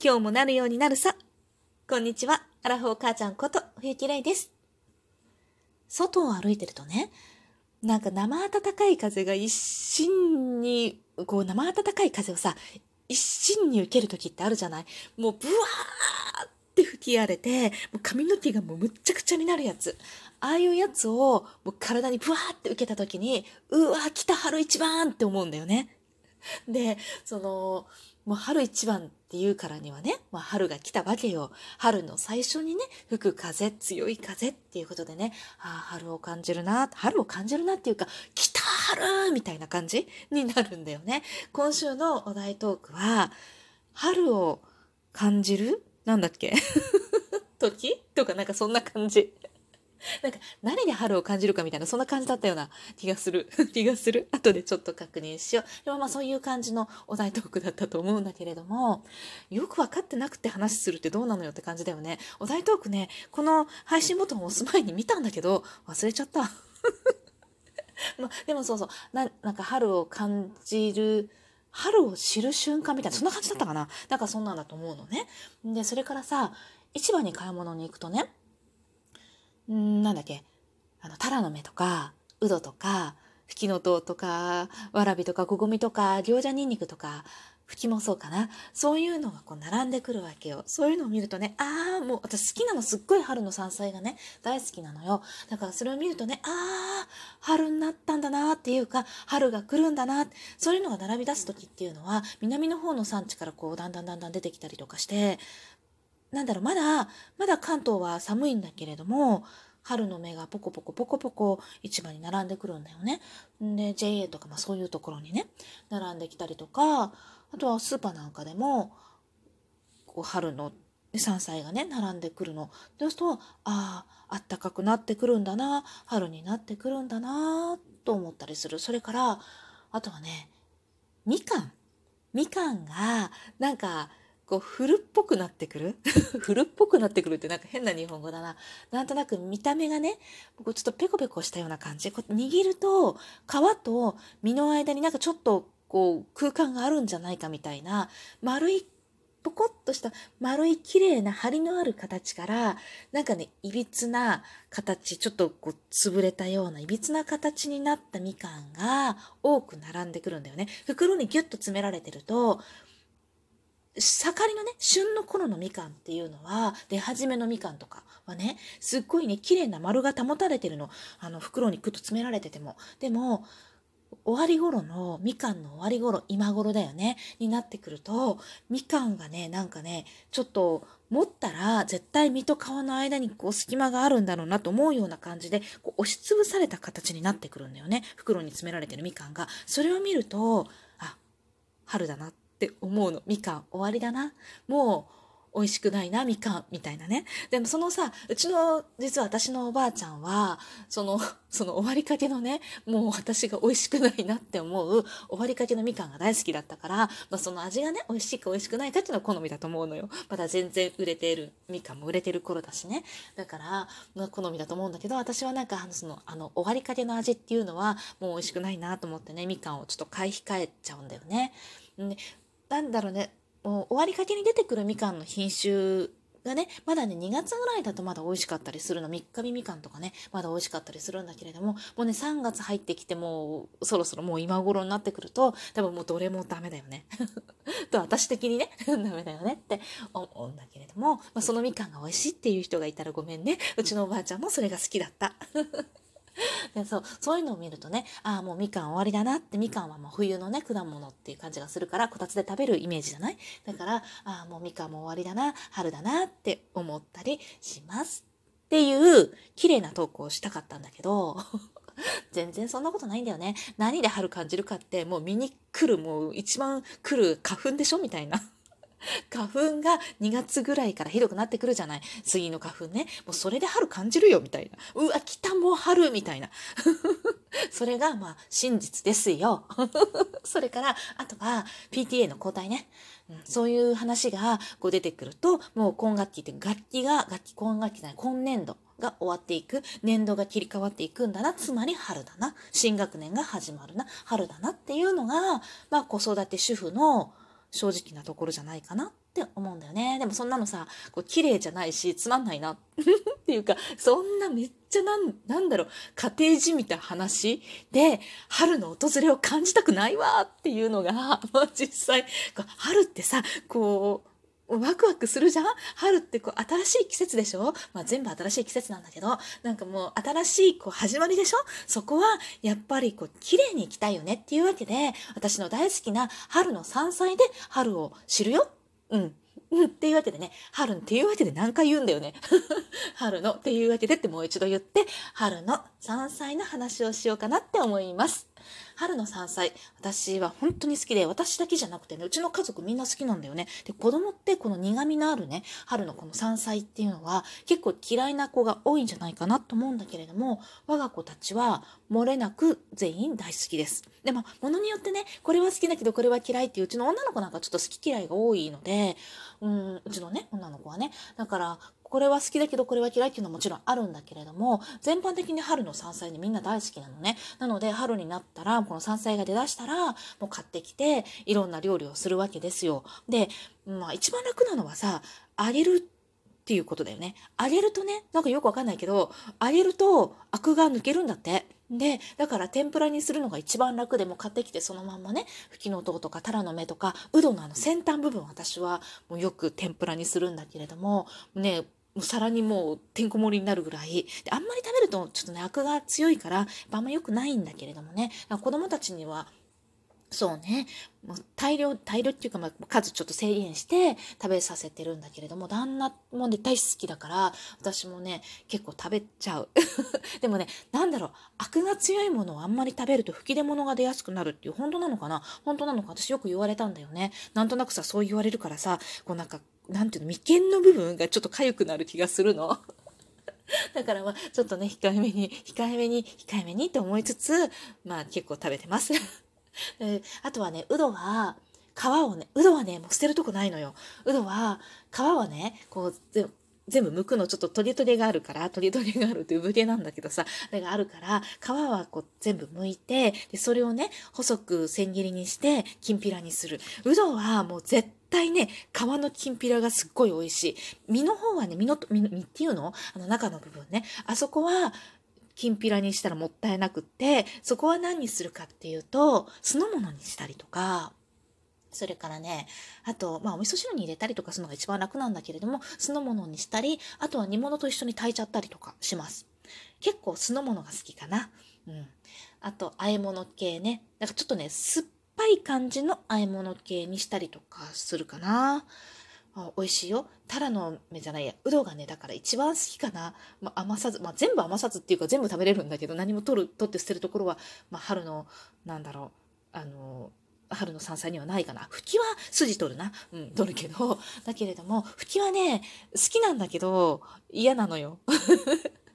今日もなるようになるさ。こんにちは。アラフォー母ちゃんこと冬木玲です。外を歩いてるとね、なんか生暖かい風が一心に、こう生暖かい風をさ、一心に受ける時ってあるじゃないもうブワーって吹き荒れて、もう髪の毛がもうむっちゃくちゃになるやつ。ああいうやつをもう体にブワーって受けた時に、うわ、来た春一番って思うんだよね。で、その、もう春一番っていうからにはね、まあ、春が来たわけよ。春の最初にね、吹く風、強い風っていうことでね、ああ、春を感じるな、春を感じるなっていうか、来た春みたいな感じになるんだよね。今週のお題トークは、春を感じる？なんだっけ？時？とかなんかそんな感じ。なんか何で春を感じるかみたいなそんな感じだったような気がする。気がする。後でちょっと確認しよう。でもまあそういう感じのお題トークだったと思うんだけれどもよく分かってなくて話するってどうなのよって感じだよね。お題トークねこの配信ボタンを押す前に見たんだけど忘れちゃった。まあ、でもそうそう。ななんか春を感じる春を知る瞬間みたいなそんな感じだったかな。なんかそんなんだと思うのね。でそれからさ市場に買い物に行くとねんなんだっけ？あの、タラの芽とか、ウドとか、フキノトウとか、わらびとか、こごみとか、餃子ニンニクとか、フキもそうかな。そういうのがこう並んでくるわけよ。そういうのを見るとね、ああ、もう私好きなのすっごい春の山菜がね、大好きなのよ。だからそれを見るとね、ああ、春になったんだなっていうか、春が来るんだな。そういうのが並び出す時っていうのは、南の方の産地からこう、だんだんだんだん出てきたりとかして、なんだろう、まだ、まだ関東は寒いんだけれども、春の芽がポコポコポコポコ市場に並んでくるんだよね。で、JA とか、まあそういうところにね、並んできたりとか、あとはスーパーなんかでも、こう春の山菜がね、並んでくるの。そうすると、ああ、あったかくなってくるんだな、春になってくるんだな、と思ったりする。それから、あとはね、みかん。みかんが、なんか、こう古っぽくなってくる？古っぽくなってくるってなんか変な日本語だな。なんとなく見た目がね、こうちょっとペコペコしたような感じ。こう握ると皮と身の間になんかちょっとこう空間があるんじゃないかみたいな丸いポコッとした丸い綺麗な張りのある形からなんかねいびつな形ちょっとこう潰れたようないびつな形になったみかんが多く並んでくるんだよね袋にギュッと詰められてると盛りのね、旬の頃のみかんっていうのは、出始めのみかんとかはね、すっごいね、綺麗な丸が保たれてるの。あの、袋にくっと詰められてても。でも、終わり頃の、みかんの終わり頃、今頃だよね、になってくると、みかんがね、なんかね、ちょっと持ったら、絶対実と皮の間にこう隙間があるんだろうなと思うような感じで、こう押しつぶされた形になってくるんだよね。袋に詰められてるみかんが。それを見ると、あ、春だなって思うの。みかん終わりだな。もう美味しくないな、みかん、みたいなね。でもそのさ、うちの、実は私のおばあちゃんは、その、その終わりかけのね、もう私が美味しくないなって思う終わりかけのみかんが大好きだったから、まあその味がね、美味しいか美味しくないかっていうのは好みだと思うのよ。まだ全然売れている、みかんも売れてる頃だしね。だから、まあ、好みだと思うんだけど、私はなんかあの、その、あの、終わりかけの味っていうのは、もう美味しくないなと思ってね、みかんをちょっと買い控えちゃうんだよね。なんだろうね、もう終わりかけに出てくるみかんの品種がね、まだね、2月ぐらいだとまだ美味しかったりするの。3日日みかんとかね、まだ美味しかったりするんだけれども、もうね、3月入ってきてもう、そろそろもう今頃になってくると、多分もうどれもダメだよね。と、私的にね、ダメだよねって思うんだけれども、まあ、そのみかんが美味しいっていう人がいたらごめんね。うちのおばあちゃんもそれが好きだった。でそうそういうのを見るとねああもうみかん終わりだなってみかんはもう冬のね果物っていう感じがするからこたつで食べるイメージじゃない？だからああもうみかんも終わりだな春だなって思ったりしますっていう綺麗な投稿をしたかったんだけど 全然そんなことないんだよね。何で春感じるかって、もう見に来る、もう一番来る花粉でしょ？みたいな。花粉が2月ぐらいからひどくなってくるじゃない杉の花粉ね。もうそれで春感じるよみたいな。うわ、来たもう春みたいな。それがまあ真実ですよ。それから、あとは PTA の交代ね。うん、そういう話がこう出てくると、もう今学期って楽器が、楽器今学期じゃない、今年度が終わっていく、年度が切り替わっていくんだな、つまり春だな、新学年が始まるな、春だなっていうのが、まあ子育て主婦の正直なところじゃないかなって思うんだよね。でもそんなのさ、こう綺麗じゃないし、つまんないな っていうか、そんなめっちゃなん、なんだろう、家庭じみた話で、春の訪れを感じたくないわっていうのが、まあ実際、春ってさ、こう、ワクワクするじゃん？春ってこう新しい季節でしょ？まあ全部新しい季節なんだけど、なんかもう新しいこう始まりでしょ？そこはやっぱりこう綺麗に行きたいよねっていうわけで、私の大好きな春の山菜で春を知るよ。うん。うん、っていうわけでね、春っていうわけで何回言うんだよね。春のっていうわけでってもう一度言って、春の山菜の話をしようかなって思います。春の山菜、私は本当に好きで、私だけじゃなくてね、うちの家族みんな好きなんだよね。で、子供ってこの苦味のあるね、春のこの山菜っていうのは結構嫌いな子が多いんじゃないかなと思うんだけれども、我が子たちは漏れなく全員大好きです。でも、ものによってね、これは好きだけどこれは嫌いっていううちの女の子なんかちょっと好き嫌いが多いので、うん、うちのね、女の子はね。だから、これは好きだけどこれは嫌いっていうのはもちろんあるんだけれども、全般的に春の山菜にみんな大好きなのね。なので、春になったら、この山菜が出だしたら、もう買ってきて、いろんな料理をするわけですよ。で、まあ一番楽なのはさ、揚げるっていうことだよね。揚げるとね、なんかよくわかんないけど、揚げるとアクが抜けるんだって。で、だから天ぷらにするのが一番楽でも買ってきてそのまんまね、吹きのとうとかタラの芽とか、うどのあの先端部分私はもうよく天ぷらにするんだけれども、ね、もう皿にもうてんこ盛りになるぐらい。で、あんまり食べるとちょっとね、アクが強いから、あんま良くないんだけれどもね、子供たちにはそうね。もう大量、大量っていうか、まあ、数ちょっと制限して食べさせてるんだけれども、旦那もね、大好きだから、私もね、結構食べちゃう。でもね、なんだろう、アクが強いものをあんまり食べると吹き出物が出やすくなるっていう、本当なのかな？本当なのか？私よく言われたんだよね。なんとなくさ、そう言われるからさ、こうなんか、なんていうの、眉間の部分がちょっと痒くなる気がするの。だからまあ、ちょっとね、控えめに、控えめに、控えめにって思いつつ、まあ結構食べてます。であとはね、うどは、皮をね、うどはね、もう捨てるとこないのよ。うどは、皮はね、こう、全部剥くのちょっとトリトリがあるから、トリトリがあると産毛なんだけどさ、あれがあるから、皮はこう全部剥いて、で、それをね、細く千切りにして、きんぴらにする。うどはもう絶対ね、皮のきんぴらがすっごい美味しい。身の方はね、身の、身身っていうの？あの中の部分ね。あそこは、きんぴらにしたらもったいなくって、そこは何にするかっていうと、酢の物にしたりとか、それからね、あと、まあ、お味噌汁に入れたりとかするのが一番楽なんだけれども、酢の物にしたり、あとは煮物と一緒に炊いちゃったりとかします。結構酢の物が好きかな。うん。あと、和え物系ね。なんかちょっとね、酸っぱい感じの和え物系にしたりとかするかな。あ美味しいよ。タラの芽じゃないや、うどがね、だから一番好きかな。まあ、余さず、まあ、全部余さずっていうか全部食べれるんだけど、何も取る、取って捨てるところは、まあ、春の、なんだろう、あの、春の山菜にはないかな。吹きは筋取るな。うん、取るけど。だけれども、吹きはね、好きなんだけど、嫌なのよ。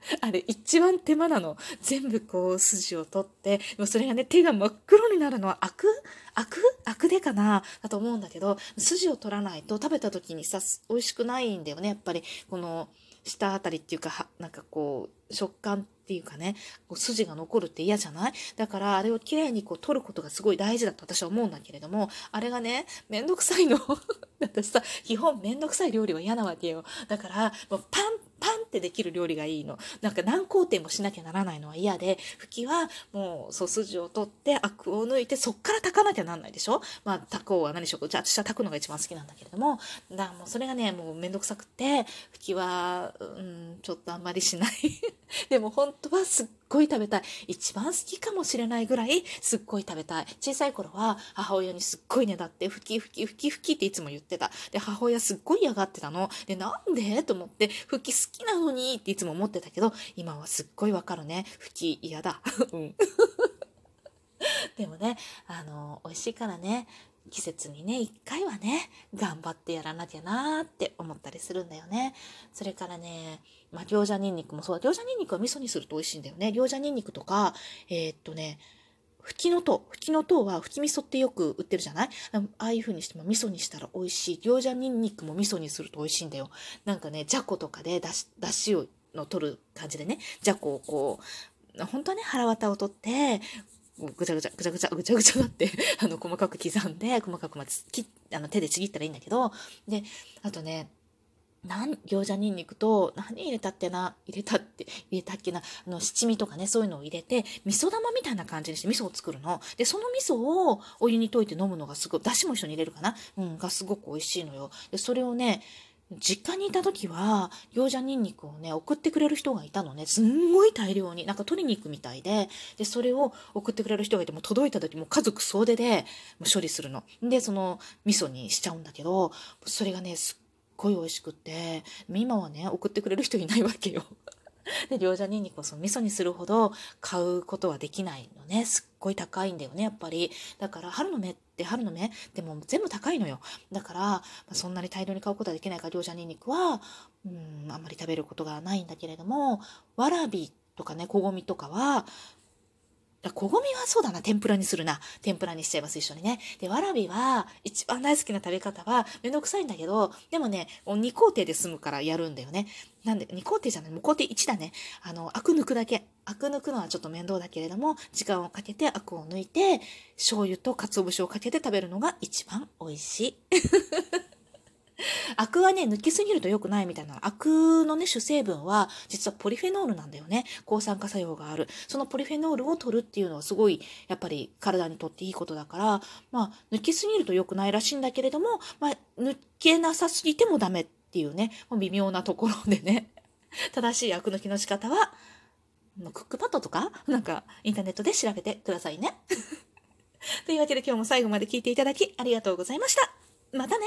あれ一番手間なの。全部こう筋を取って、もそれがね、手が真っ黒になるのは悪？悪？悪でかな？だと思うんだけど、筋を取らないと食べた時にさ、美味しくないんだよね。やっぱり、この、下あたりっていうか、なんかこう、食感っていうかね、こう筋が残るって嫌じゃない？だから、あれをきれいにこう取ることがすごい大事だと私は思うんだけれども、あれがね、めんどくさいの。私さ、基本めんどくさい料理は嫌なわけよ。だから、もうパンってできる料理がいいの。なんか何工程もしなきゃならないのは嫌で、吹きはもう、そう、筋を取って、アクを抜いて、そっから炊かなきゃなんないでしょまあ、炊こうは何しよう。じゃあ、私は炊くのが一番好きなんだけれども、だもうそれがね、もうめんどくさくって、吹きは、うん、ちょっとあんまりしない。でも本当はすっごい食べたい。一番好きかもしれないぐらいすっごい食べたい。小さい頃は母親にすっごいねだって、ふきふきふきふきっていつも言ってた。で、母親すっごい嫌がってたの。で、なんで？と思って、ふき好きなのにっていつも思ってたけど、今はすっごいわかるね。ふき嫌だ。うん。でもね、あの、美味しいからね、季節にね、一回はね、頑張ってやらなきゃなーって思ったりするんだよね。それからね、まあ、餃子ニンニクもそうだ。餃子ニンニクは味噌にすると美味しいんだよね。餃子ニンニクとか、えー、っとね、ふきのとう。ふきのとうは、ふき味噌ってよく売ってるじゃない？ああいう風にしても味噌にしたら美味しい。餃子ニンニクも味噌にすると美味しいんだよ。なんかね、じゃことかでだし、をの取る感じでね、じゃこをこう、本当はね、腹綿を取って、ぐちゃぐちゃ、ぐちゃぐちゃ、ぐちゃぐちゃなって あの、細かく刻んで、細かくまつ、きあの、手でちぎったらいいんだけど、で、あとね、なん、餃子ニンニクと、何入れたってな、入れたって、入れたっけな、あの、七味とかね、そういうのを入れて、味噌玉みたいな感じにして味噌を作るの。で、その味噌をお湯に溶いて飲むのがすごい、だしも一緒に入れるかなうん、がすごく美味しいのよ。で、それをね、実家にいた時は、餃子ニンニクをね、送ってくれる人がいたのね。すんごい大量に。なんか取りに行くみたいで、で、それを送ってくれる人がいて、も届いた時も家族総出でもう処理するの。で、その味噌にしちゃうんだけど、それがね、すっごい美味しくって、今はね、送ってくれる人いないわけよ。で、餃子ニンニクをその味噌にするほど買うことはできないのね。すっごい高いんだよね、やっぱり。だから、春の芽って春の芽でも全部高いのよ。だから、まあ、そんなに大量に買うことはできないから、餃子ニンニクは、うん、あんまり食べることがないんだけれども、わらびとかね、こごみとかは、こごみはそうだな、天ぷらにするな。天ぷらにしちゃいます、一緒にね。で、わらびは、一番大好きな食べ方は、めんどくさいんだけど、でもね、2工程で済むからやるんだよね。なんで、2工程じゃない、もう工程1だね。あの、アク抜くだけ。アク抜くのはちょっと面倒だけれども、時間をかけてアクを抜いて、醤油と鰹節をかけて食べるのが一番美味しい。アクはね、抜きすぎると良くないみたいな。アクのね、主成分は、実はポリフェノールなんだよね。抗酸化作用がある。そのポリフェノールを取るっていうのはすごい、やっぱり体にとっていいことだから、まあ、抜きすぎると良くないらしいんだけれども、まあ、抜けなさすぎてもダメっていうね、もう微妙なところでね、正しいアク抜きの仕方は、クックパッドとか、なんか、インターネットで調べてくださいね。というわけで今日も最後まで聞いていただきありがとうございました。またね